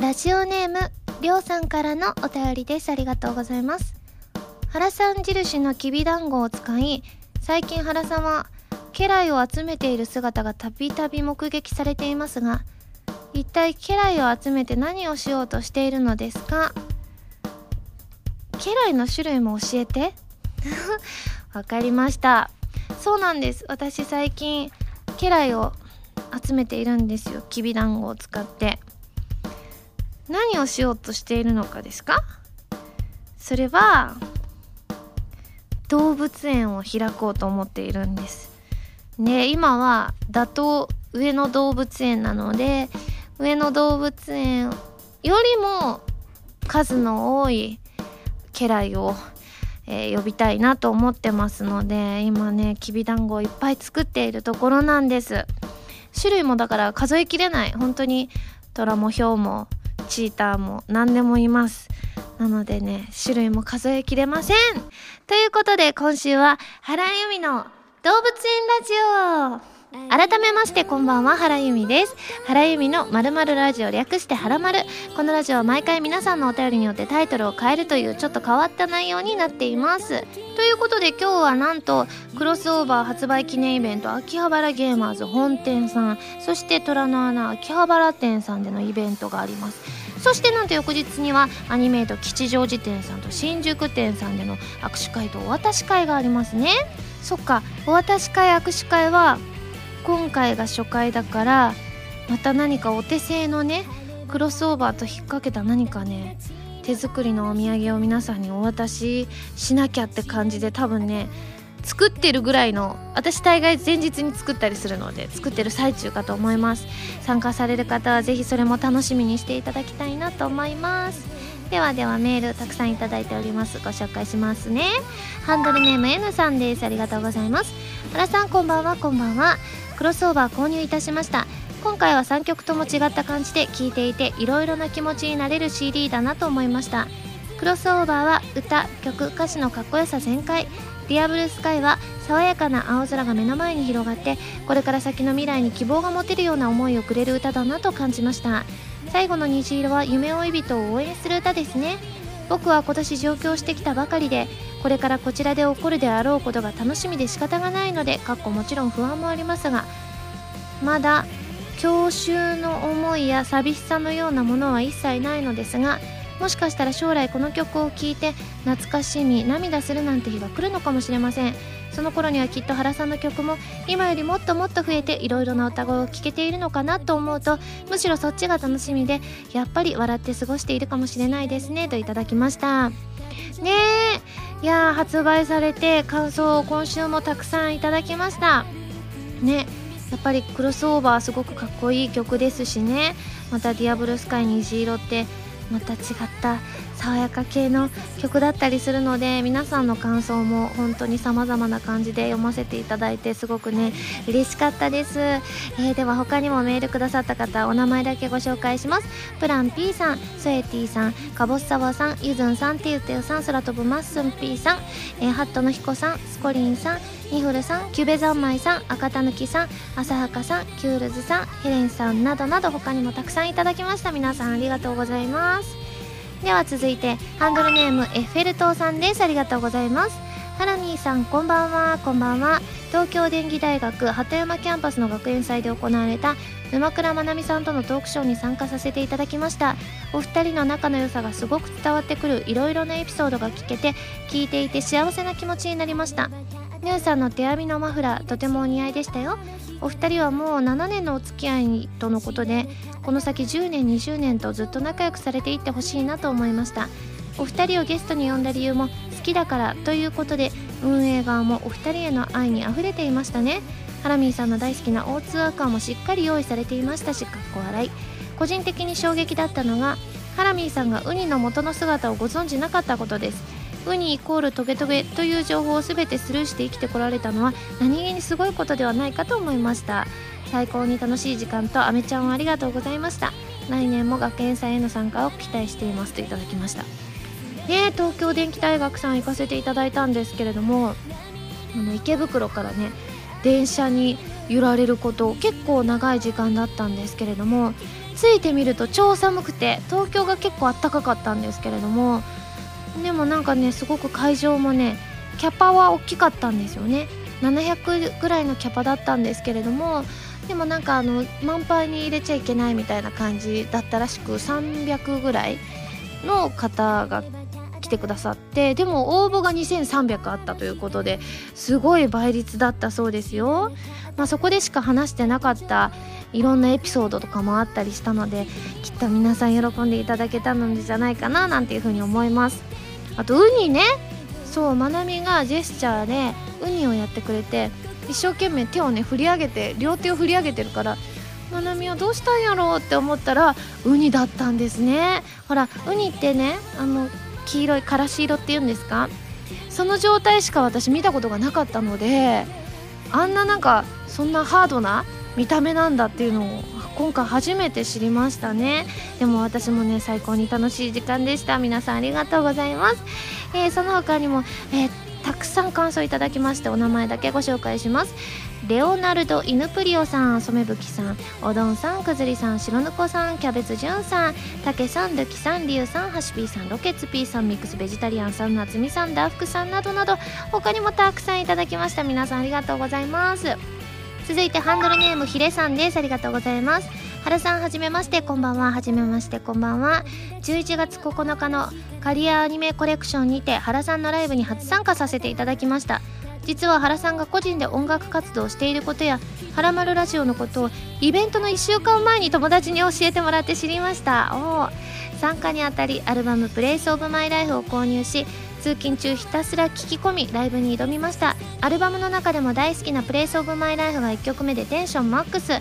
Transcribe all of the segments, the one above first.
ラジオネームりょうさんからのお便りです。ありがとうございます。原さん印のきびだんごを使い最近原さんは家来を集めている姿がたびたび目撃されていますが一体家来を集めて何をしようとしているのですか？家来の種類も教えて。わかりました。そうなんです。私最近家来を集めているんですよ。きびだんごを使って。何をしようとしているのかですか？それは動物園を開こうと思っているんです。ね今は打倒上野動物園なので上野動物園よりも数の多い家来を、えー、呼びたいなと思ってますので今ねきびだんごをいっぱい作っているところなんです。種類もだから数えきれない。本当にトラもヒョウもチーターも何でもいます。なのでね種類も数えきれません。ということで今週は原由美の動物園ラジオ。改めましてこんばんは原由美です。原由美のまるまるラジオ略して原丸このラジオは毎回皆さんのお便りによってタイトルを変えるというちょっと変わった内容になっています。ということで今日はなんとクロスオーバー発売記念イベント秋葉原ゲーマーズ本店さんそして虎の穴秋葉原店さんでのイベントがあります。そしてなんと翌日にはアニメイト吉祥寺店さんと新宿店さんでの握手会とお渡し会がありますね。そっかお渡し会握手会は今回が初回だからまた何かお手製のねクロスオーバーと引っ掛けた何かね手作りのお土産を皆さんにお渡ししなきゃって感じで多分ね作ってるぐらいの私大概前日に作ったりするので作ってる最中かと思います。参加される方は是非それも楽しみにしていただきたいなと思います。ではではメールたくさんいただいております。ご紹介しますね。ハンドルネーム N さんです。ありがとうございます。原さんこんばんは。こんばんは。クロスオーバー購入いたしました。今回は3曲とも違った感じで聴いていていろいろな気持ちになれる CD だなと思いました。クロスオーバーは歌曲歌詞のかっこよさ全開。ディアブルスカイは爽やかな青空が目の前に広がってこれから先の未来に希望が持てるような思いをくれる歌だなと感じました。最後の虹色は夢追い人を応援する歌ですね。僕は今年上京してきたばかりでこれからこちらで起こるであろうことが楽しみで仕方がないのでかっこもちろん不安もありますがまだ郷愁の思いや寂しさのようなものは一切ないのですがもしかしたら将来この曲を聴いて懐かしみ涙するなんて日が来るのかもしれません。その頃にはきっと原さんの曲も今よりもっともっと増えていろいろな歌声を聴けているのかなと思うとむしろそっちが楽しみでやっぱり笑って過ごしているかもしれないですねといただきました。ね。えいや発売されて感想を今週もたくさんいただきました。ねやっぱりクロスオーバーすごくかっこいい曲ですしね。また「ディアブルスカイ虹色」ってまた違った爽やか系の曲だったりするので皆さんの感想も本当に様々な感じで読ませていただいてすごくね嬉しかったです、えー、では他にもメールくださった方お名前だけご紹介します。プラン P さんスエティさんかぼすさわさんゆずんさんてゆてゆさん空飛ぶまっすん P さん、えー、ハットのひこさんスコリンさんニフルさんキュベザンマイさん赤たぬきさん浅はかさんキュールズさんヘレンさんなどなど他にもたくさんいただきました。皆さんありがとうございます。では続いてハンドルネームエッフェル塔さんです。ありがとうございます。ハラミーさんこんばんは。こんばんは。東京電機大学鳩山キャンパスの学園祭で行われた沼倉まなみさんとのトークショーに参加させていただきました。お二人の仲の良さがすごく伝わってくるいろいろなエピソードが聞けて聞いていて幸せな気持ちになりました。ニューさんの手編みのマフラーとてもお似合いでしたよ。お二人はもう7年のお付き合いとのことでこの先10年20年とずっと仲良くされていってほしいなと思いました。お二人をゲストに呼んだ理由も好きだからということで運営側もお二人への愛にあふれていましたね。ハラミーさんの大好きな O2 アカーもしっかり用意されていましたしかっこ笑い。個人的に衝撃だったのがハラミーさんがウニの元の姿をご存じなかったことです。ウニイコールトゲトゲという情報を全てスルーして生きてこられたのは何気にすごいことではないかと思いました。最高に楽しい時間とアメちゃんをありがとうございました。来年も学園祭への参加を期待していますといただきました。ね東京電気大学さん行かせていただいたんですけれどもあの池袋からね電車に揺られること結構長い時間だったんですけれども着いてみると超寒くて東京が結構あったかかったんですけれどもでもなんかねすごく会場もねキャパは大きかったんですよね。700ぐらいのキャパだったんですけれどもでもなんかあの満杯に入れちゃいけないみたいな感じだったらしく300ぐらいの方が来てくださってでも応募が2300あったということですごい倍率だったそうですよ、まあ、そこでしか話してなかったいろんなエピソードとかもあったりしたのできっと皆さん喜んでいただけたのじゃないかななんていうふうに思います。あとウニねそうまなみがジェスチャーでウニをやってくれて一生懸命手をね振り上げて両手を振り上げてるからまなみはどうしたんやろう？って思ったらウニだったんですねほらウニってねあの黄色いからし色っていうんですか？その状態しか私見たことがなかったのであんななんかそんなハードな見た目なんだっていうのを今回初めて知りましたね。でも私もね最高に楽しい時間でした。皆さんありがとうございます、えー、その他にも、えー、たくさん感想いただきましてお名前だけご紹介します。レオナルド・イヌプリオさん染吹さんおどんさんくずりさん白ぬこさんキャベツじゅんさんたけさんルキさんりゅうさんはしぴーさんロケツピーさんミックスベジタリアンさんなつみさんダーフクさんなどなど他にもたくさんいただきました。皆さんありがとうございます。続いてハンドルネームひれさんです。ありがとうございます。原さんはじめましてこんばんは。はじめましてこんばんは。11月9日のカリアアニメコレクションにて原さんのライブに初参加させていただきました。実は原さんが個人で音楽活動をしていることや「はらまるラジオ」のことをイベントの1週間前に友達に教えてもらって知りました。お参加にあたりアルバム「プレイスオブマイライフを購入し通勤中ひたすら聴き込みライブに挑みました。アルバムの中でも大好きな「プレイスオブマイライフが1曲目でテンションマックス。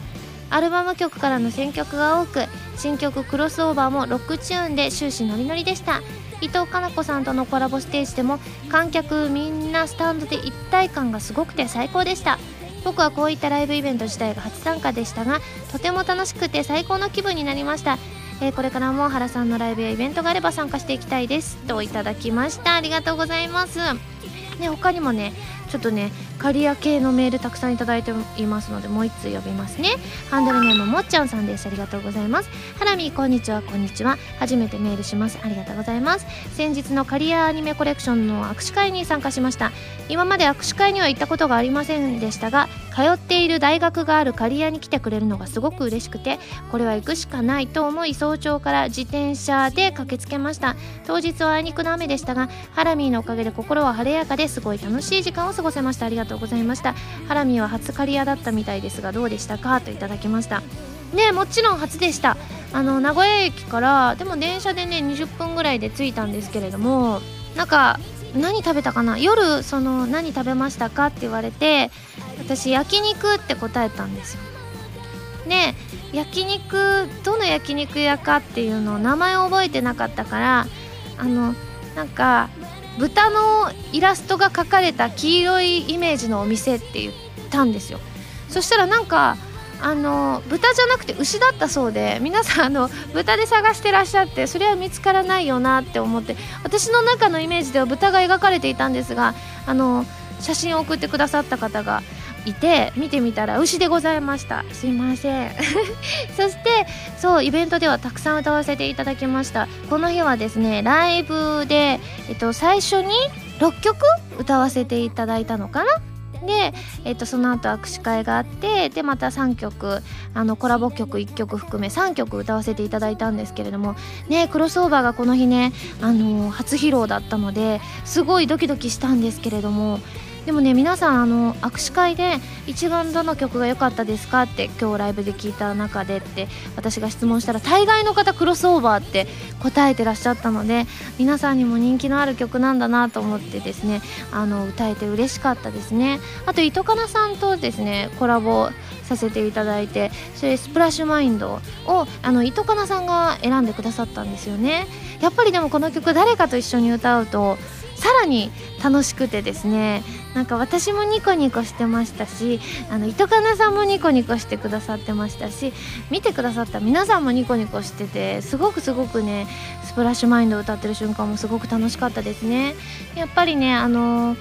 アルバム曲からの選曲が多く新曲クロスオーバーもロックチューンで終始ノリノリでした。伊藤かな子さんとのコラボステージでも観客みんなスタンドで一体感がすごくて最高でした。僕はこういったライブイベント自体が初参加でしたがとても楽しくて最高の気分になりました。えー、これからも原さんのライブやイベントがあれば参加していきたいですといただきました。ありがとうございます。ね他にもねちょっとねカリア系のメールたくさんいただいていますのでもう1通呼びますね。ハンドルネームもっちゃんさんです。ありがとうございます。ハラミこんにちは。こんにちは。初めてメールします。ありがとうございます。先日のカリアアニメコレクションの握手会に参加しました。今まで握手会には行ったことがありませんでしたが通っている大学があるカリアに来てくれるのがすごく嬉しくてこれは行くしかないと思い早朝から自転車で駆けつけました。当日はあいにくの雨でしたがハラミーのおかげで心は晴れやかですごい楽しい時間を過ごせました。ありがとうございましたハラミーは初カリアだったみたいですがどうでしたかといただきました。ねもちろん初でした。あの名古屋駅からでも電車でね20分ぐらいで着いたんですけれどもなんか何食べたかな？夜その何食べましたかって言われて私焼肉って答えたんですよ。で焼肉どの焼肉屋かっていうのを名前を覚えてなかったからあのなんか豚のイラストが描かれた黄色いイメージのお店って言ったんですよ。そしたらなんかあの豚じゃなくて牛だったそうで皆さんあの豚で探してらっしゃってそれは見つからないよなって思って私の中のイメージでは豚が描かれていたんですがあの写真を送ってくださった方がいて見てみたら牛でございました。すいません。そしてそうイベントではたくさん歌わせていただきました。この日はですねライブで、えっと、最初に6曲歌わせていただいたのかなで、えっと、その後握手会があってでまた3曲あのコラボ曲1曲含め3曲歌わせていただいたんですけれどもねクロスオーバーがこの日ねあの初披露だったのですごいドキドキしたんですけれどもでもね皆さんあの握手会で一番どの曲が良かったですかって今日ライブで聞いた中でって私が質問したら大概の方クロスオーバーって答えてらっしゃったので皆さんにも人気のある曲なんだなと思ってですねあの歌えて嬉しかったですね。あと糸かなさんとですねコラボさせていただいてそれスプラッシュマインドをあの糸かなさんが選んでくださったんですよね。やっぱりでもこの曲誰かと一緒に歌うとさらに楽しくてですねなんか私もニコニコしてましたしあの糸かなさんもニコニコしてくださってましたし見てくださった皆さんもニコニコしててすごくすごくねスプラッシュマインドを歌ってる瞬間もすごく楽しかったですね。やっぱりねあの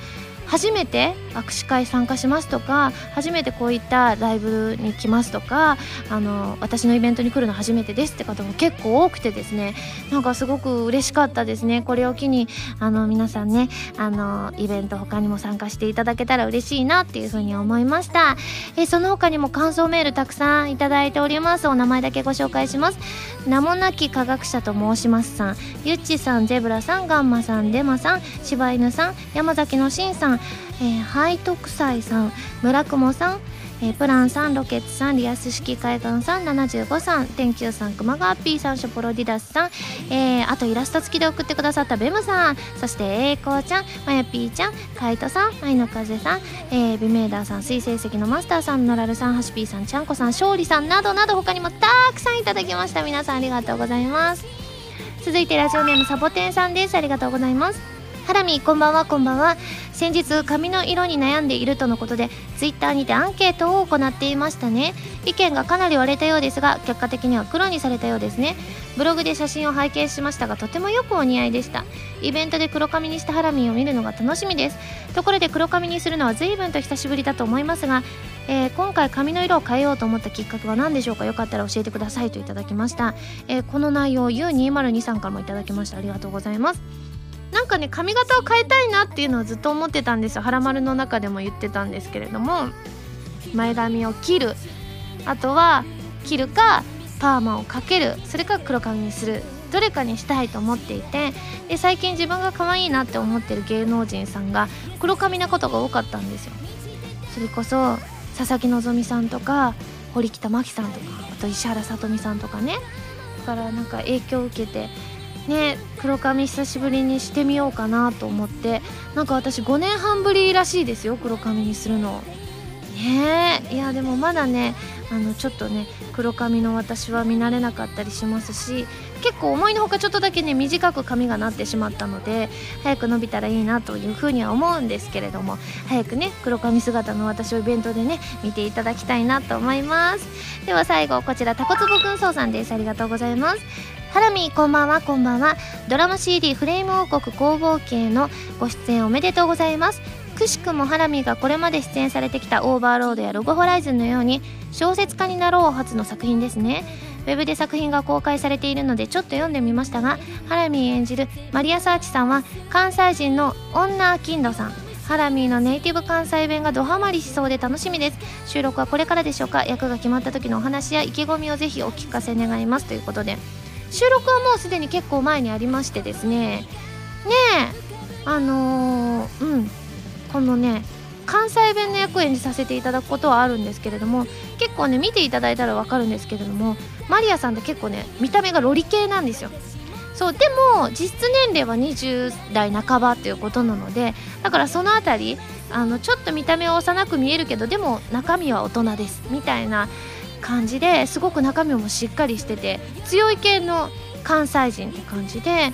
初めて握手会参加しますとか初めてこういったライブに来ますとかあの私のイベントに来るの初めてですって方も結構多くてですねなんかすごく嬉しかったですね。これを機にあの皆さんねあのイベント他にも参加していただけたら嬉しいなっていうふうに思いました。えその他にも感想メールたくさんいただいております。お名前だけご紹介します。名もなき科学者と申しますさん。ゆっちさんゼブラさんガンマさんデマさん柴犬さん山崎のしんさん、えー、ハイトクサイさん村雲さんえー、プランさん、ロケッツさん、リアス式海岸さん、75さん、天球さん、熊川 P さん、ショポロディダスさん、えー、あとイラスト付きで送ってくださったベムさん、そして栄光ちゃん、まやぴーちゃん、カイトさん、愛の風さん、えー、ビメーダーさん、水星石のマスターさん、ノラルさん、ハシピーさん、ちゃんこさん、勝利さんなどなど他にもたくさんいただきました。皆さんありがとうございます。続いてラジオネームサボテンさんです。ありがとうございます。ハラミこんばんはこんばんは。先日髪の色に悩んでいるとのことでツイッターにてアンケートを行っていましたね。意見がかなり割れたようですが結果的には黒にされたようですね。ブログで写真を拝見しましたがとてもよくお似合いでした。イベントで黒髪にしたハラミを見るのが楽しみです。ところで黒髪にするのは随分と久しぶりだと思いますが、えー、今回髪の色を変えようと思ったきっかけは何でしょうか？よかったら教えてくださいといただきました、えー、この内容 U202 さんからもいただきました。ありがとうございます。なんかね髪型を変えたいなっていうのはずっと思ってたんですよ「はらまる」の中でも言ってたんですけれども。前髪を切る。あとは切るかパーマをかける。それか黒髪にする。どれかにしたいと思っていて。で最近自分が可愛いなって思ってる芸能人さんが黒髪なことが多かったんですよ。それこそ佐々木希さんとか堀北真希さんとかあと石原さとみさんとかね。だからなんか影響を受けてね黒髪久しぶりにしてみようかなと思ってなんか私5年半ぶりらしいですよ黒髪にするの。ねえいやでもまだねあのちょっとね黒髪の私は見慣れなかったりしますし結構思いのほかちょっとだけね短く髪がなってしまったので早く伸びたらいいなというふうには思うんですけれども早くね黒髪姿の私をイベントでね見ていただきたいなと思います。では最後こちらタコツボくんそうさんです。ありがとうございます。ハラミこんばんは。こんばんは。ドラマ CD フレーム王国工房系のご出演おめでとうございます。くしくもハラミがこれまで出演されてきたオーバーロードやロゴホライズンのように小説家になろう初の作品ですね。ウェブで作品が公開されているのでちょっと読んでみましたがハラミー演じるマリア・サーチさんは関西人の女アキンドさん。ハラミーのネイティブ関西弁がドハマりしそうで楽しみです。収録はこれからでしょうか。役が決まった時のお話や意気込みをぜひお聞かせ願います。ということで。収録はもうすでに結構前にありましてですね。ねえあのー、うん。このね関西弁の役を演じさせていただくことはあるんですけれども結構ね見ていただいたら分かるんですけれどもマリアさんって結構ね見た目がロリ系なんですよ。そうでも実質年齢は20代半ばっていうことなのでだからその辺りあのちょっと見た目は幼く見えるけどでも中身は大人です。みたいな感じですごく中身もしっかりしてて強い系の関西人って感じで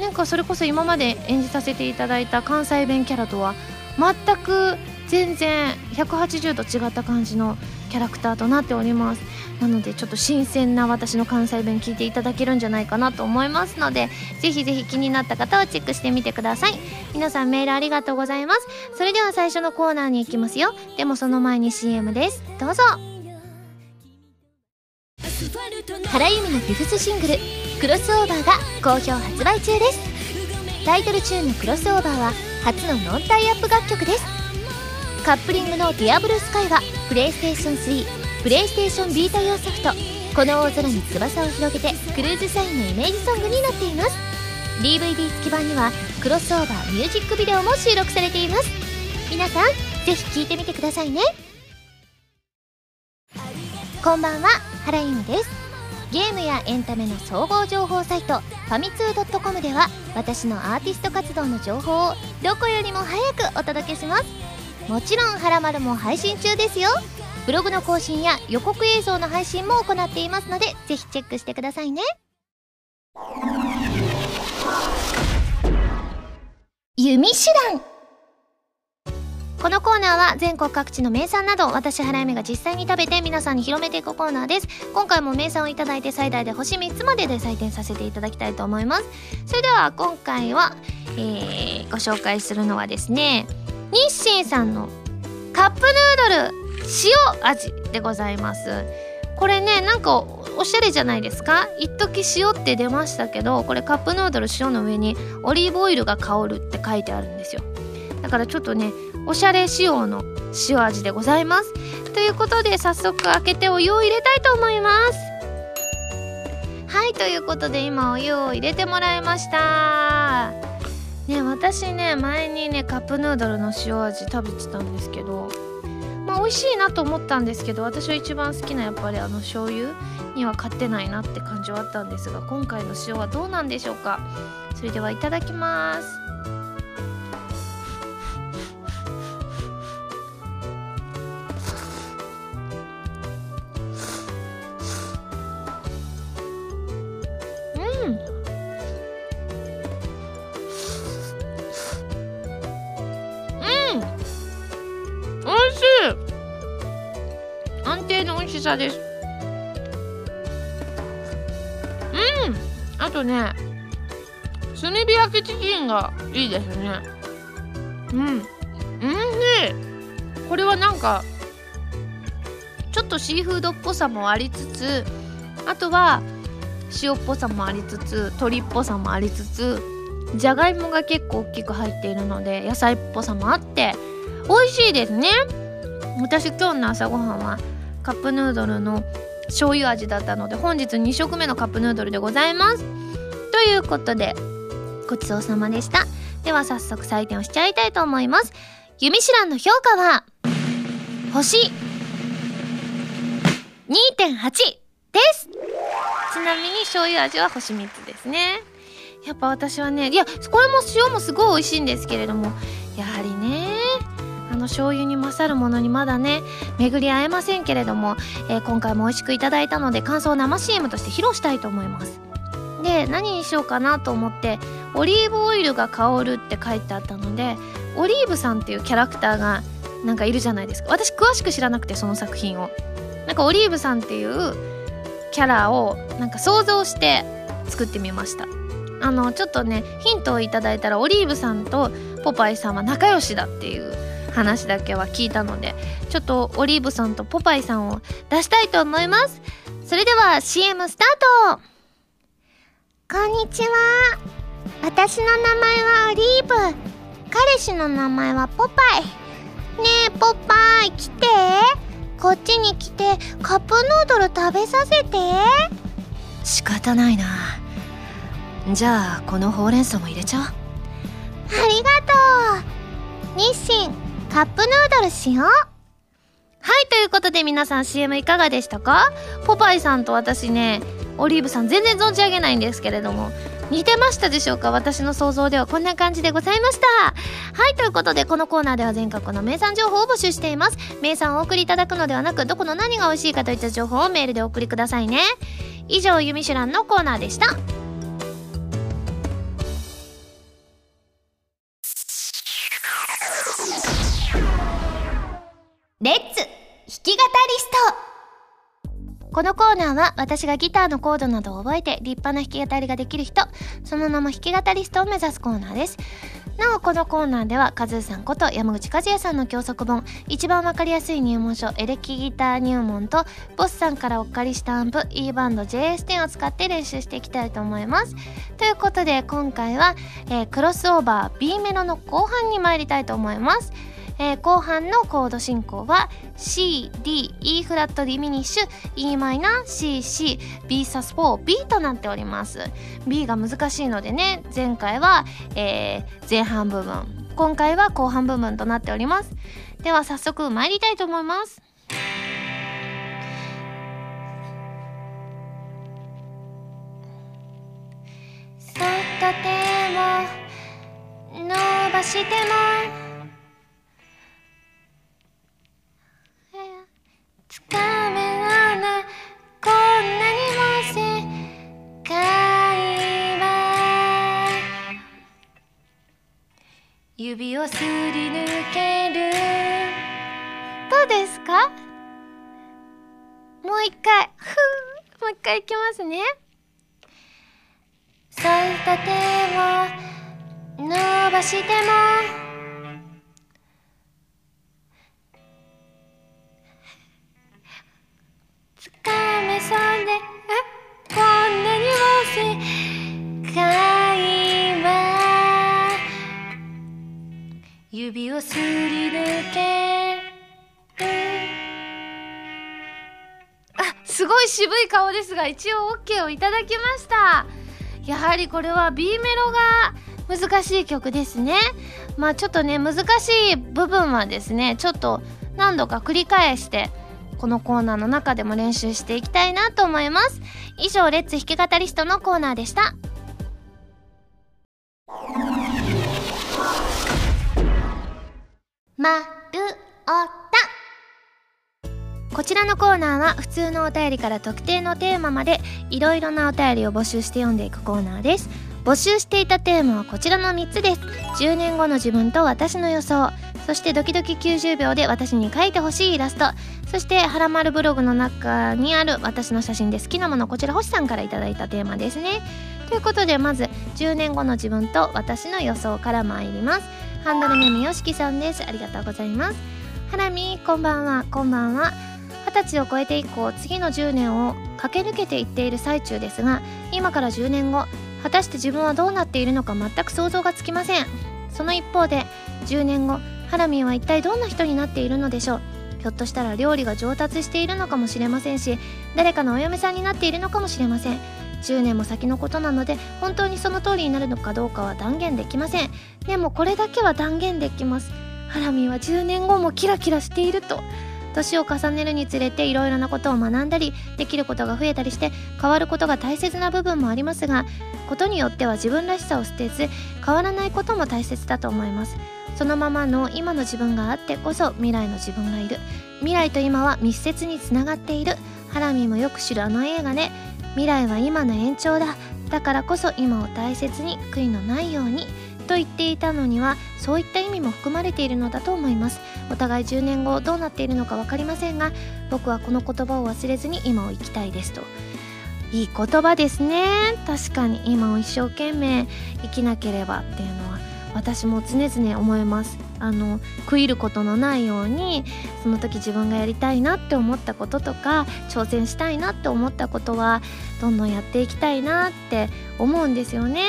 なんかそれこそ今まで演じさせていただいた関西弁キャラとは全く全然180度違った感じのキャラクターとなっております。なのでちょっと新鮮な私の関西弁聞いていただけるんじゃないかなと思いますのでぜひぜひ気になった方はチェックしてみてください。皆さんメールありがとうございます。それでは最初のコーナーに行きますよ。でもその前に CM です。どうぞ。原由美のフィフスシングル「クロスオーバー」が好評発売中です。タイトルチューンの「クロスオーバー」は初のノンタイアップ楽曲です。カップリングの「ディアブルスカイはプレイステーション3プレイステーションビータ用ソフト「この大空に翼を広げて」クルーズサインのイメージソングになっています。DVD 付き版にはクロスオーバーミュージックビデオも収録されています。皆さんぜひ聴いてみてくださいね。こんばんは。原由実です。ゲームやエンタメの総合情報サイトファミツー .com では私のアーティスト活動の情報をどこよりも早くお届けします。もちろん「はらまる」も配信中ですよ。ブログの更新や予告映像の配信も行っていますのでぜひチェックしてくださいね。弓手段。このコーナーは全国各地の名産など私原由美が実際に食べて皆さんに広めていくコーナーです。今回も名産をいただいて最大で星3つまでで採点させていただきたいと思います。それでは今回は、えー、ご紹介するのはですね日清さんのカップヌードル塩味でございます。これねなんかおしゃれじゃないですか？一時塩って出ましたけどこれカップヌードル塩の上にオリーブオイルが香るって書いてあるんですよ。だからちょっとねおしゃれ仕様の塩味でございます。ということで早速開けてお湯を入れたいと思います。はいということで今お湯を入れてもらいました。ね私ね前にねカップヌードルの塩味食べてたんですけどまあ美味しいなと思ったんですけど私は一番好きなやっぱりあの醤油には勝ってないなって感じはあったんですが今回の塩はどうなんでしょうか。それではいただきます。さです。うん。あとね炭火焼きチキンがいいですね。うん。うんでこれはなんかちょっとシーフードっぽさもありつつあとは塩っぽさもありつつ鶏っぽさもありつつじゃがいもが結構大きく入っているので野菜っぽさもあって美味しいですね。私今日の朝ごはんはカップヌードルの醤油味だったので本日2食目のカップヌードルでございます。ということでごちそうさまでした。では早速採点をしちゃいたいと思います。ユミシランの評価は星2.8です。ちなみに醤油味は星3つですね。やっぱ私はねいやこれも塩もすごい美味しいんですけれどもやはりね醤油に勝るものにまだね巡り合えませんけれども、えー今回も美味しくいただいたので感想を生 CM として披露したいと思います。で何にしようかなと思ってオリーブオイルが香るって書いてあったのでオリーブさんっていうキャラクターがなんかいるじゃないですか。私詳しく知らなくてその作品を。なんかオリーブさんっていうキャラをなんか想像して作ってみました。あのちょっとねヒントをいただいたらオリーブさんとポパイさんは仲良しだっていう話だけは聞いたのでちょっとオリーブさんとポパイさんを出したいと思います。それでは CM スタート。こんにちは。私の名前はオリーブ。彼氏の名前はポパイ。ねえポパイ来て。こっちに来てカップヌードル食べさせて。仕方ないな。じゃあこのほうれん草も入れちゃおう？ありがとう。日清カップヌードルしよう。はいということで皆さん CM いかがでしたか？ポパイさんと私ねオリーブさん全然存じ上げないんですけれども似てましたでしょうか？私の想像ではこんな感じでございました。はいということでこのコーナーでは全国の名産情報を募集しています。名産をお送りいただくのではなくどこの何が美味しいかといった情報をメールでお送りくださいね。以上ユミシュランのコーナーでした。スこのコーナーは私がギターのコードなどを覚えて立派な弾き語りができる人その名も弾き語りストを目指すコーナーです。なおこのコーナーではカズーさんこと山口和也さんの教則本一番わかりやすい入門書エレキギター入門とボスさんからお借りしたアンプ E バンド JS10 を使って練習していきたいと思います。ということで今回は、えークロスオーバー B メロの後半に参りたいと思います。えー後半のコード進行は C、D、E フラットディミニッシュ E マイナー C、C、B サス4 B となっております。B が難しいのでね前回は、えー前半部分今回は後半部分となっております。では早速参りたいと思います。そっと手を伸ばしても指をすり抜ける。どうですか？もう一回。ふもう一回いきますね。添えた手を伸ばしても。顔ですが一応 OK をいただきました。やはりこれは B メロが難しい曲ですね。まあちょっとね難しい部分はですねちょっと何度か繰り返してこのコーナーの中でも練習していきたいなと思います。以上レッツ弾き語りストのコーナーでした。まるおた。こちらのコーナーは普通のお便りから特定のテーマまでいろいろなお便りを募集して読んでいくコーナーです。募集していたテーマはこちらの3つです。10年後の自分と私の予想そしてドキドキ90秒で私に描いてほしいイラスト。そしてはらまるブログの中にある私の写真で好きなものこちら星さんから頂いたテーマですね。ということでまず10年後の自分と私の予想から参ります。ハンドルネームよしきさんです。ありがとうございます。ハラミこんばんは。こんばんは。歳を超えて以降次の10年を駆け抜けていっている最中ですが今から10年後果たして自分はどうなっているのか全く想像がつきません。その一方で10年後ハラミンは一体どんな人になっているのでしょう。ひょっとしたら料理が上達しているのかもしれませんし誰かのお嫁さんになっているのかもしれません。10年も先のことなので本当にその通りになるのかどうかは断言できません。でもこれだけは断言できます。ハラミは10年後もキラキラしていると。年を重ねるにつれていろいろなことを学んだりできることが増えたりして変わることが大切な部分もありますがことによっては自分らしさを捨てず変わらないことも大切だと思います。そのままの今の自分があってこそ未来の自分がいる。未来と今は密接につながっている。ハラミもよく知るあの映画で未来は今の延長だ。だからこそ今を大切に悔いのないように。と言っていたのにはそういった意味も含まれているのだと思います。お互い10年後どうなっているのか分かりませんが僕はこの言葉を忘れずに今を生きたいですと。いい言葉ですね。確かに。今を一生懸命生きなければっていうのは私も常々思います。あの悔いることのないようにその時自分がやりたいなって思ったこととか挑戦したいなって思ったことはどんどんやっていきたいなって思うんですよね。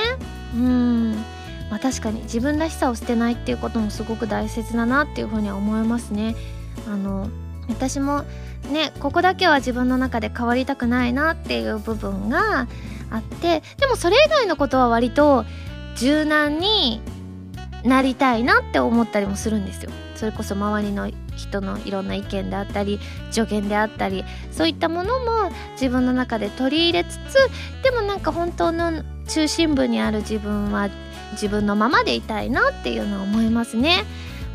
うん。まあ確かに自分らしさを捨てないっていうこともすごく大切だなっていうふうには思いますね。あの私もねここだけは自分の中で変わりたくないなっていう部分があってでもそれ以外のことは割と柔軟になりたいなって思ったりもするんですよ。それこそ周りの人のいろんな意見であったり助言であったりそういったものも自分の中で取り入れつつでもなんか本当の中心部にある自分は自分のままでいたいなっていうのは思いますね。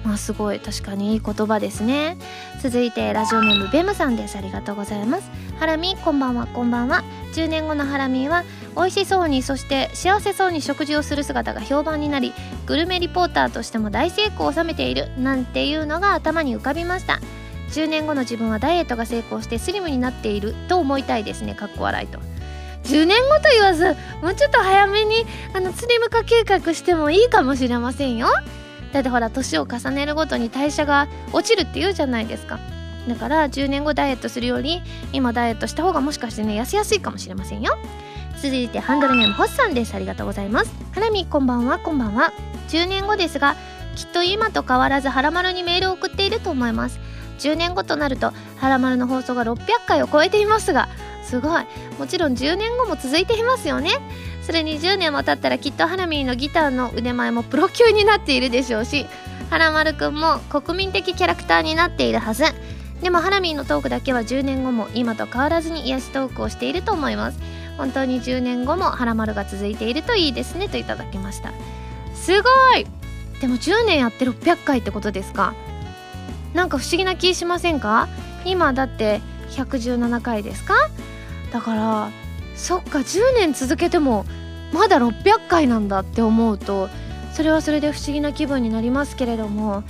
まあすごい確かにいい言葉ですね。続いてラジオネームベムさんです。ありがとうございます。ハラミこんばんは。こんばんは。10年後のハラミは美味しそうにそして幸せそうに食事をする姿が評判になりグルメリポーターとしても大成功を収めているなんていうのが頭に浮かびました。10年後の自分はダイエットが成功してスリムになっていると思いたいですね。かっこ笑いと。10年後と言わずもうちょっと早めにあのスリム化計画してもいいかもしれませんよ。だってほら年を重ねるごとに代謝が落ちるって言うじゃないですか。だから10年後ダイエットするより今ダイエットした方がもしかしてね痩せやすいかもしれませんよ。続いてハンドルネームホッさんです。ありがとうございます。ハラミこんばんはこんばんは。10年後ですがきっと今と変わらずハラマルにメールを送っていると思います。10年後となるとハラマルの放送が600回を超えていますがすごい。もちろん10年後も続いていますよね。それに10年も経ったらきっとハラミーのギターの腕前もプロ級になっているでしょうしハラマルくんも国民的キャラクターになっているはず。でもハラミーのトークだけは10年後も今と変わらずに癒しトークをしていると思います。本当に10年後もハラマルが続いているといいですねといただきました。すごい。でも10年やって600回ってことですか。なんか不思議な気しませんか？今だって117回ですか？だからそっか10年続けてもまだ600回なんだって思うとそれはそれで不思議な気分になりますけれども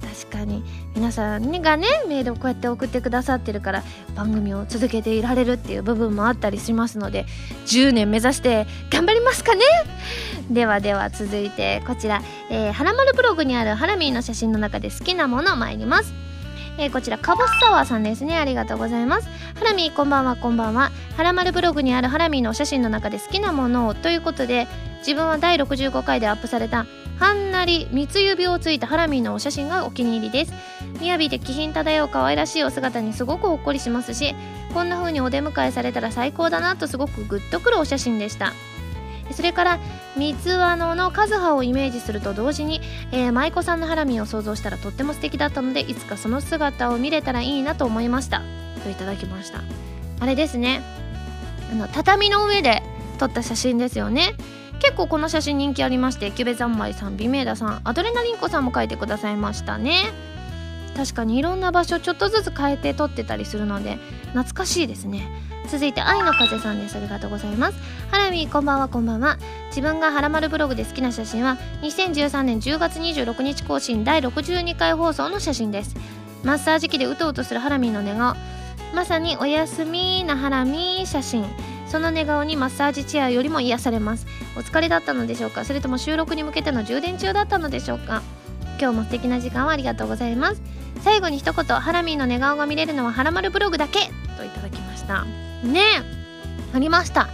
確かに皆さんがねメールをこうやって送ってくださってるから番組を続けていられるっていう部分もあったりしますので10年目指して頑張りますかね。ではでは続いてこちら、えー、はらまるブログにあるハラミーの写真の中で好きなもの参ります。えー、こちらカボスサワーさんですね。ありがとうございます。ハラミーこんばんはこんばんは。ハラマルブログにあるハラミーのお写真の中で好きなものを。ということで自分は第65回でアップされたはんなり三つ指をついたハラミーのお写真がお気に入りです。雅で気品漂う可愛らしいお姿にすごくほっこりしますしこんな風にお出迎えされたら最高だなとすごくグッとくるお写真でした。それから三つ輪のの和葉をイメージすると同時に、えー、舞妓さんのハラミを想像したらとっても素敵だったのでいつかその姿を見れたらいいなと思いました。といただきました。あれですね。あの畳の上で撮った写真ですよね。結構この写真人気ありましてキュベザンマイさん美明ダさんアドレナリンコさんも書いてくださいましたね。確かにいろんな場所ちょっとずつ変えて撮ってたりするので懐かしいですね。続いて愛の風さんです。ありがとうございます。ハラミーこんばんはこんばんは。自分がハラマルブログで好きな写真は2013年10月26日更新第62回放送の写真です。マッサージ機でうとうとするハラミーの寝顔。まさにおやすみなハラミー写真。その寝顔にマッサージチェアよりも癒されます。お疲れだったのでしょうか？それとも収録に向けての充電中だったのでしょうか？今日も素敵な時間をありがとうございます。最後に一言ハラミーの寝顔が見れるのはハラマルブログだけ。といただきました。ねありました。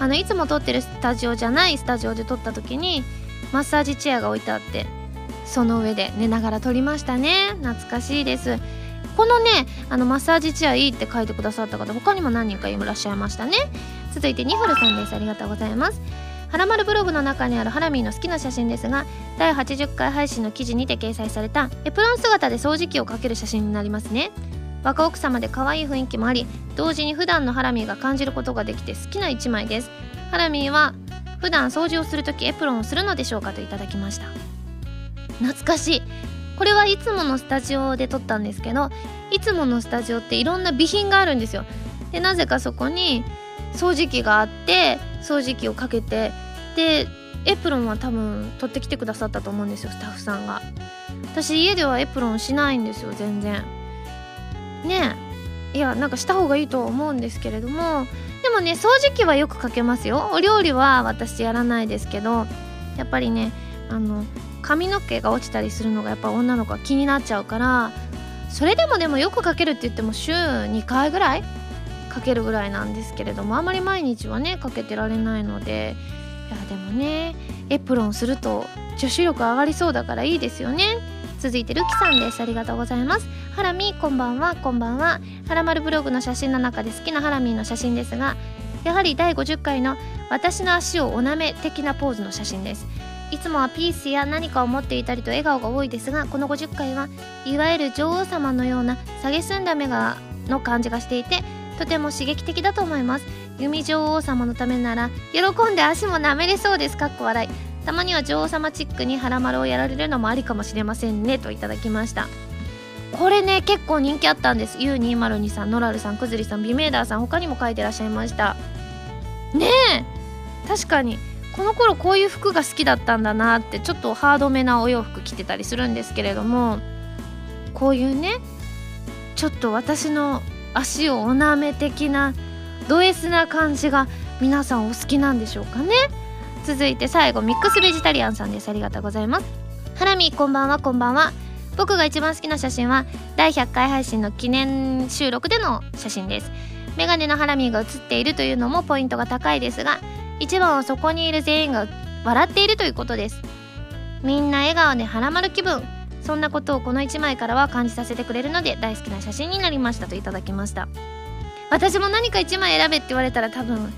あのいつも撮ってるスタジオじゃないスタジオで撮った時にマッサージチェアが置いてあってその上で寝ながら撮りましたね。懐かしいです。このねあのマッサージチェアいいって書いてくださった方他にも何人かいらっしゃいましたね。続いてニフルさんです。ありがとうございます。はらまるブログの中にあるハラミーの好きな写真ですが第80回配信の記事にて掲載されたエプロン姿で掃除機をかける写真になりますね。若奥様で可愛い雰囲気もあり同時に普段のハラミーが感じることができて好きな一枚です。ハラミーは普段掃除をするときエプロンをするのでしょうかといただきました。懐かしい。これはいつものスタジオで撮ったんですけどいつものスタジオっていろんな備品があるんですよ。でなぜかそこに掃除機があって掃除機をかけてでエプロンは多分取ってきてくださったと思うんですよスタッフさんが。私家ではエプロンしないんですよ全然。ねえいやなんかした方がいいと思うんですけれどもでもね掃除機はよくかけますよ。お料理は私やらないですけどやっぱりねあの髪の毛が落ちたりするのがやっぱ女の子は気になっちゃうからそれでもでもよくかけるって言っても週2回ぐらいかけるぐらいなんですけれどもあんまり毎日はねかけてられないのでいやでもねエプロンすると女子力上がりそうだからいいですよね。続いてルキさんです。ありがとうございます。ハラミこんばんは。こんばんは。ハラマルブログの写真の中で好きなハラミーの写真ですがやはり第50回の私の足をおなめ的なポーズの写真です。いつもはピースや何かを持っていたりと笑顔が多いですがこの50回はいわゆる女王様のような蔑んだ目がの感じがしていてとても刺激的だと思います。弓女王様のためなら喜んで足も舐めれそうです。かっこ笑い。たまには女王様チックにハラマルをやられるのもありかもしれませんね。といただきました。これね結構人気あったんです。U202 さんノラルさんくずりさんビメーダーさん他にも書いてらっしゃいました。ねえ。確かに。この頃こういう服が好きだったんだなってちょっとハードめなお洋服着てたりするんですけれどもこういうねちょっと私の足をおなめ的なド S な感じが皆さんお好きなんでしょうかね。続いて最後ミックスベジタリアンさんです。ありがとうございます。ハラミこんばんは。こんばんは。僕が一番好きな写真は第100回配信の記念収録での写真です。メガネのハラミが写っているというのもポイントが高いですが一番はそこにいる全員が笑っているということです。みんな笑顔でハラマる気分。そんなことをこの1枚からは感じさせてくれるので大好きな写真になりましたといただきました。私も何か1枚選べって言われたら多分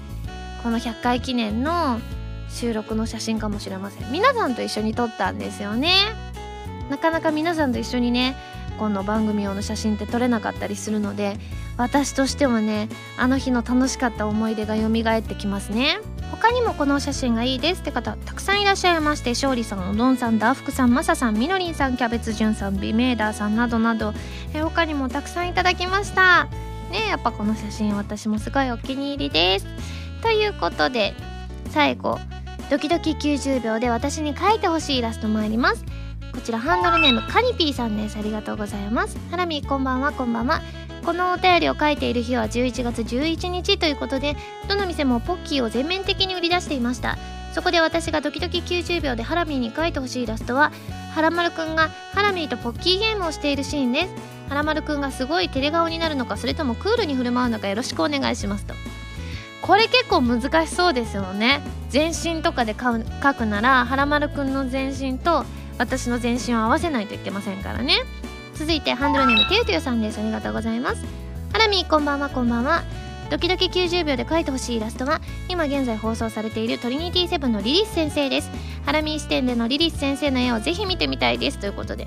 この100回記念の収録の写真かもしれません。皆さんと一緒に撮ったんですよね。なかなか皆さんと一緒にねこの番組用の写真って撮れなかったりするので私としてもねあの日の楽しかった思い出が蘇ってきますね。他にもこの写真がいいですって方たくさんいらっしゃいまして勝利さんおどんさんダーフクさんマサさんみのりんさんキャベツじゅんさんビメーダーさんなどなどえ他にもたくさんいただきました。ねやっぱこの写真私もすごいお気に入りです。ということで最後ドキドキ90秒で私に描いてほしいイラスト参ります。こちらハンドルネームカニピーさんです。ありがとうございます。ハラミこんばんはこんばんは。このお便りを書いている日は11月11日ということでどの店もポッキーを全面的に売り出していました。そこで私がドキドキ90秒でハラミーに描いてほしいイラストはハラマルくんがハラミーとポッキーゲームをしているシーンです。ハラマルくんがすごい照れ顔になるのかそれともクールに振る舞うのかよろしくお願いしますと。これ結構難しそうですよね。全身とかで書くならはらまるくんの全身と私の全身を合わせないといけませんからね。続いてハンドルネームてゆてゆさんです。ありがとうございます。ハラミこんばんはこんばんは。ドキドキ90秒で描いてほしいイラストは今現在放送されているトリニティセブンのリリス先生です。ハラミ視点でのリリス先生の絵をぜひ見てみたいです。ということで。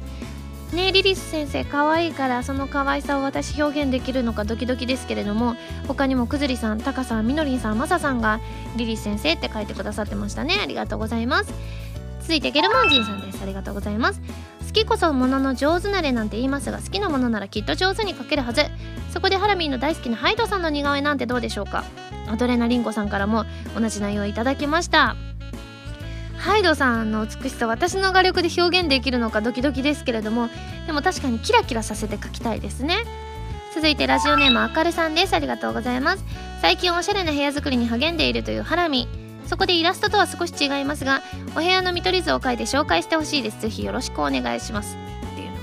ねリリス先生可愛いからその可愛さを私表現できるのかドキドキですけれども他にもくずりさんタカさんみのりんさんまささんがリリス先生って書いてくださってましたね。ありがとうございます。続いてゲルモンジンさんです。ありがとうございます。きこそものの上手なれなんて言いますが好きなものならきっと上手に描けるはず。そこでハラミーの大好きなハイドさんの似顔絵なんてどうでしょうか？アドレナリンコさんからも同じ内容をいただきました。ハイドさんの美しさ私の画力で表現できるのかドキドキですけれども。でも確かにキラキラさせて描きたいですね。続いてラジオネームあかるさんです。ありがとうございます。最近おしゃれな部屋作りに励んでいるというハラミ。そこでイラストとは少し違いますがお部屋の見取り図を書いて紹介してほしいです。ぜひよろしくお願いします。っていうの。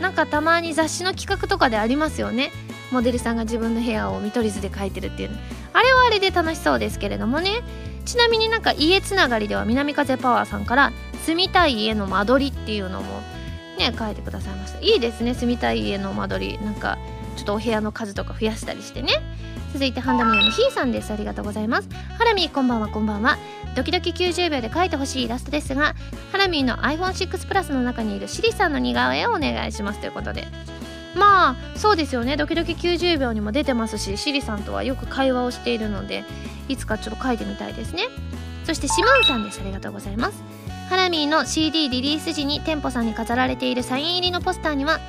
なんかたまに雑誌の企画とかでありますよね。モデルさんが自分の部屋を見取り図で描いてるっていうの。あれはあれで楽しそうですけれどもね。ちなみになんか家つながりでは南風パワーさんから住みたい家の間取りっていうのもね書いてくださいました。いいですね住みたい家の間取り。なんかちょっとお部屋の数とか増やしたりしてね。続いてハンダミヤのひーさんです。ありがとうございます。ハラミーこんばんはこんばんは。ドキドキ90秒で描いてほしいイラストですがハラミーの iPhone6 プラスの中にいるシリさんの似顔絵をお願いしますということで。まあそうですよね。ドキドキ90秒にも出てますしシリさんとはよく会話をしているのでいつかちょっと書いてみたいですね。そしてシモンさんです。ありがとうございます。ハラミーの CD リリース時に店舗さんに飾られているサイン入りのポスターには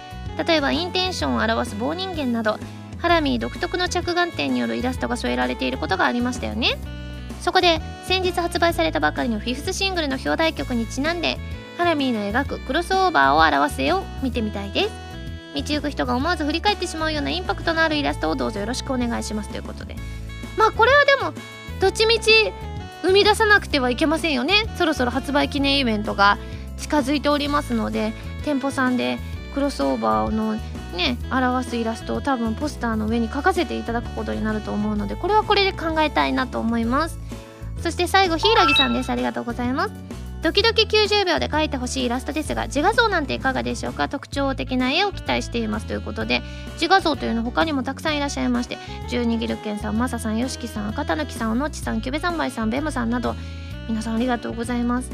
例えばインテンションを表す棒人間などハラミー独特の着眼点によるイラストが添えられていることがありましたよね。そこで先日発売されたばかりのフィフスシングルの表題曲にちなんでハラミーの描くクロスオーバーを表す絵を見てみたいです。道行く人が思わず振り返ってしまうようなインパクトのあるイラストをどうぞよろしくお願いしますということで。まあこれはでもどっちみち生み出さなくてはいけませんよね。そろそろ発売記念イベントが近づいておりますので店舗さんでクロスオーバーのね表すイラストを多分ポスターの上に書かせていただくことになると思うのでこれはこれで考えたいなと思います。そして最後ひいらぎさんです。ありがとうございます。ドキドキ90秒で描いてほしいイラストですが自画像なんていかがでしょうか？特徴的な絵を期待していますということで自画像というの他にもたくさんいらっしゃいまして十二ギルケンさんマサさんよしきさん赤たぬきさんおのちさんキュベザンバイさんベムさんなど皆さんありがとうございます。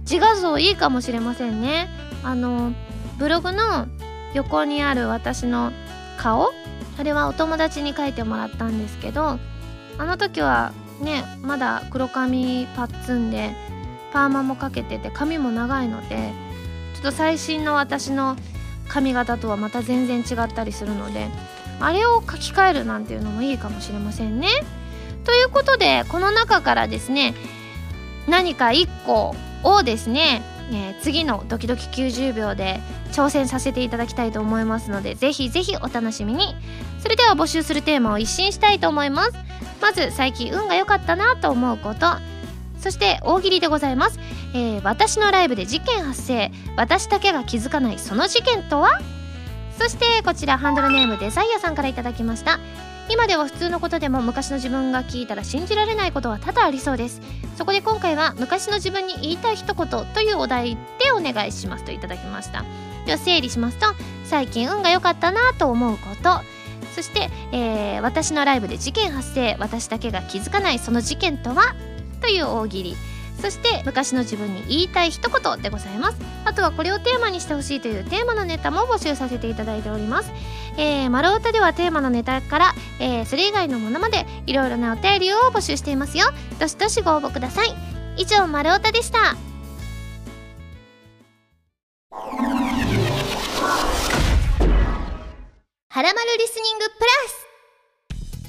自画像いいかもしれませんね。あのブログの横にある私の顔？あれはお友達に描いてもらったんですけどあの時はねまだ黒髪パッツンでパーマもかけてて髪も長いのでちょっと最新の私の髪型とはまた全然違ったりするのであれを書き換えるなんていうのもいいかもしれませんね。ということでこの中からですね何か1個をですね、えー、次のドキドキ90秒で挑戦させていただきたいと思いますのでぜひぜひお楽しみに。それでは募集するテーマを一新したいと思います。まず最近運が良かったなと思うこと。そして大喜利でございます、えー、私のライブで事件発生。私だけが気づかないその事件とは？そしてこちらハンドルネームデザイアさんから頂きました。今では普通のことでも昔の自分が聞いたら信じられないことは多々ありそうです。そこで今回は昔の自分に言いたい一言というお題でお願いしますといただきました。では整理しますと最近運が良かったなと思うこと。そして、えー、私のライブで事件発生。私だけが気づかないその事件とはという大喜利。そして昔の自分に言いたい一言でございます。あとはこれをテーマにしてほしいというテーマのネタも募集させていただいております。えー、丸太ではテーマのネタから、えー、それ以外のものまでいろいろなお便りを募集していますよ。どしどしご応募ください。以上丸太でした。はらまるリスニングプラ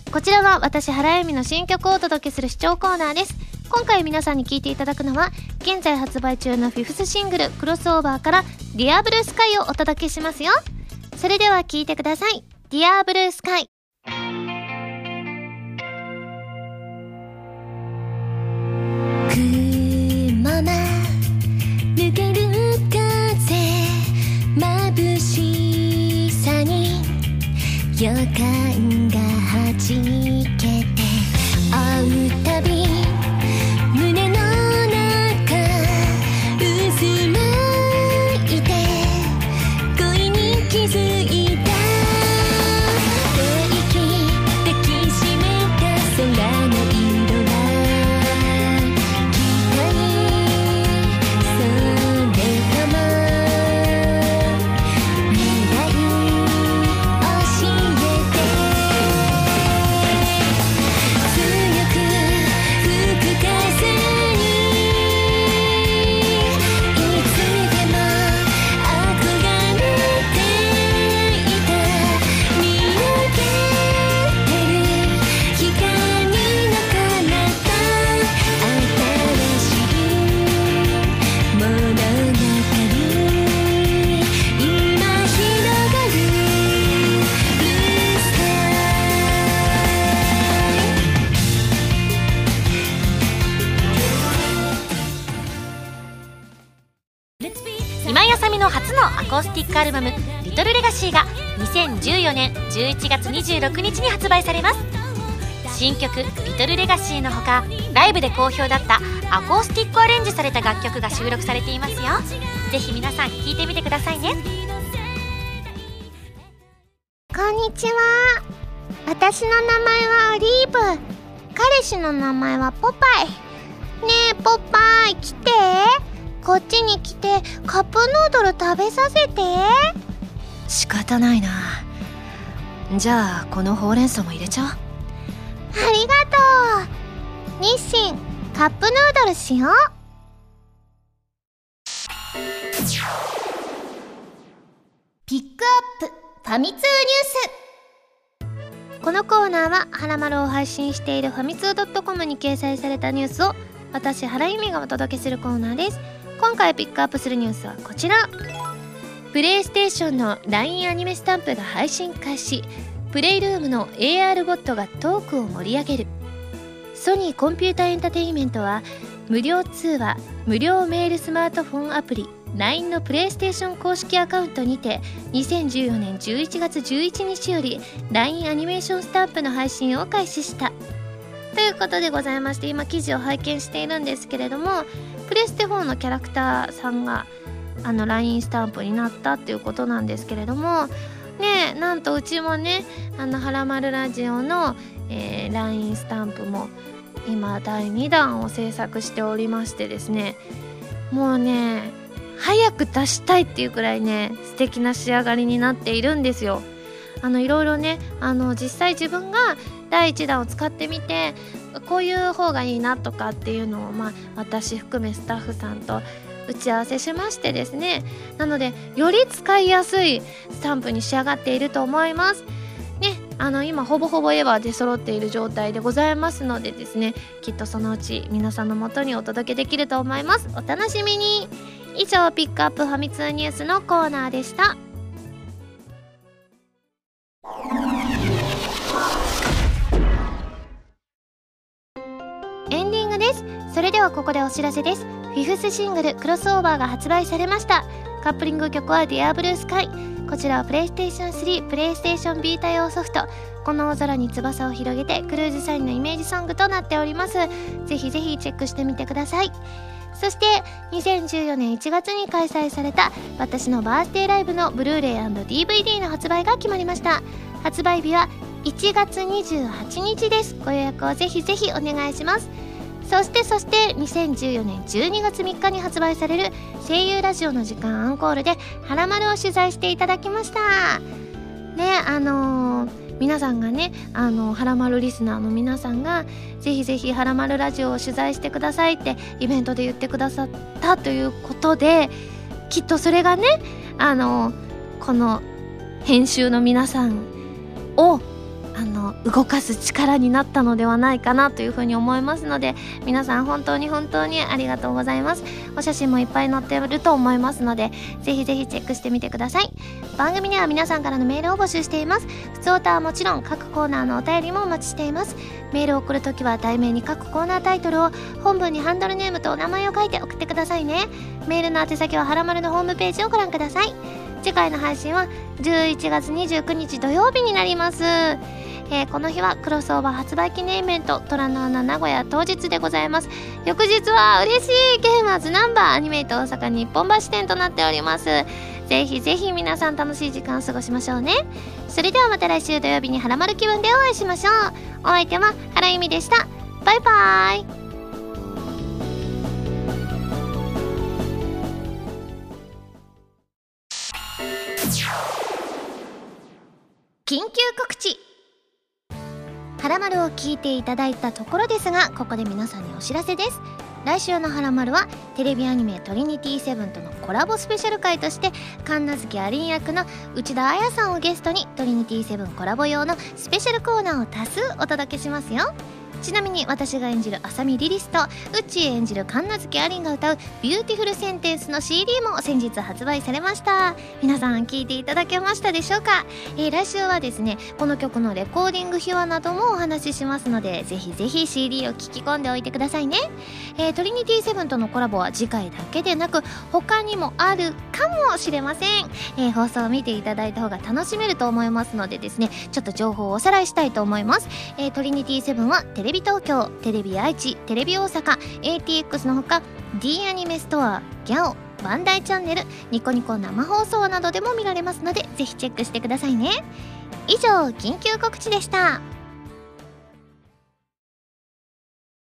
ス。こちらは私原由美の新曲をお届けする視聴コーナーです。今回皆さんに聴いていただくのは現在発売中のフィフスシングル「クロスオーバー」から「ディアブルスカイ」をお届けしますよ。それでは聴いてください「ディアブルースカイ」雲間抜ける風眩しさに予感ルレガシーのほかライブで好評だったアコースティックアレンジされた楽曲が収録されていますよ。ぜひ皆さん聴いてみてくださいね。こんにちは。私の名前はオリーブ。彼氏の名前はポパイ。ねえポパイ来て。こっちに来てカップヌードル食べさせて。仕方ないな。じゃあこのほうれん草も入れちゃおう？ありがとう日清カップヌードルしよう。ピックアップファミ通ニュース。このコーナーは「はらまる」を配信しているファミツー .com に掲載されたニュースを私原由美がお届けするコーナーです。今回ピックアップするニュースはこちら。プレイステーションの LINE アニメスタンプが配信開始。プレイルームの AR ボットがトークを盛り上げる。ソニーコンピュータエンタテインメントは無料通話無料メールスマートフォンアプリ LINE のプレイステーション公式アカウントにて2014年11月11日より LINE アニメーションスタンプの配信を開始した。ということでございまして今記事を拝見しているんですけれどもプレステ4のキャラクターさんがあの LINE スタンプになったっていうことなんですけれどもねなんとうちもねあの「はらまるラジオの」えー、LINE スタンプも今第2弾を制作しておりましてですねもうね早く出したいっていうくらいね素敵な仕上がりになっているんですよ。あのいろいろねあの実際自分が第1弾を使ってみてこういう方がいいなとかっていうのを、まあ、私含めスタッフさんと打ち合わせしましてですね。なのでより使いやすいスタンプに仕上がっていると思います。ね、あの今ほぼほぼ絵は出揃っている状態でございますのでですね。きっとそのうち皆さんのもとにお届けできると思います。お楽しみに。以上ピックアップファミ通ニュースのコーナーでした。エンディングです。それではここでお知らせです。フィフスシングル「クロスオーバー」が発売されました。カップリング曲は「Dear Blue Sky」こちらはプレイステーション3プレイステーションビータ用ソフト。この大空に翼を広げてクルーズサインのイメージソングとなっております。ぜひぜひチェックしてみてください。そして2014年1月に開催された私のバースデーライブのブルーレイ &DVD の発売が決まりました。発売日は1月28日です。ご予約をぜひぜひお願いします。そしてそして2014年12月3日に発売される声優ラジオの時間アンコールで「はらまる」を取材していただきました。ねあのー皆さんがねあのはらまるリスナーの皆さんがぜひぜひはらまるラジオを取材してくださいってイベントで言ってくださったということできっとそれがねあのこの編集の皆さんをあの動かす力になったのではないかなというふうに思いますので皆さん本当に本当にありがとうございます。お写真もいっぱい載ってると思いますのでぜひぜひチェックしてみてください。番組では皆さんからのメールを募集しています。普通歌はもちろん各コーナーのお便りもお待ちしています。メールを送るときは題名に各コーナータイトルを本文にハンドルネームとお名前を書いて送ってくださいね。メールの宛先ははらまるのホームページをご覧ください。次回の配信は11月29日土曜日になります。えー、この日はクロスオーバー発売記念イベント虎の穴名古屋当日でございます。翌日は嬉しいゲーマーズナンバーアニメイト大阪日本橋店となっております。ぜひぜひ皆さん楽しい時間を過ごしましょうね。それではまた来週土曜日にハラマル気分でお会いしましょう。お相手は原由美でした。バイバーイ。緊急告知。はらまるを聞いていただいたところですがここで皆さんにお知らせです。来週の「はらまる」はテレビアニメ「トリニティセブン」とのコラボスペシャル回として神奈月アリン役の内田彩さんをゲストにトリニティセブンコラボ用のスペシャルコーナーを多数お届けしますよ。ちなみに私が演じる浅見リリスとウッチー演じる神無月アリンが歌う「 Beautiful Sentence」の CD も先日発売されました。皆さん聞いていただけましたでしょうか、えー、来週はですねこの曲のレコーディング秘話などもお話ししますのでぜひぜひ CD を聴き込んでおいてくださいね、えー、トリニティセブンとのコラボは次回だけでなく他にもあるかもしれません、えー、放送を見ていただいた方が楽しめると思いますのでですねちょっと情報をおさらいしたいと思います、えー、トリニティセブンはテレビ東京テレビ愛知テレビ大阪 ATX のほか D アニメストアギャオバンダイチャンネルニコニコ生放送などでも見られますのでぜひチェックしてくださいね。以上緊急告知でした。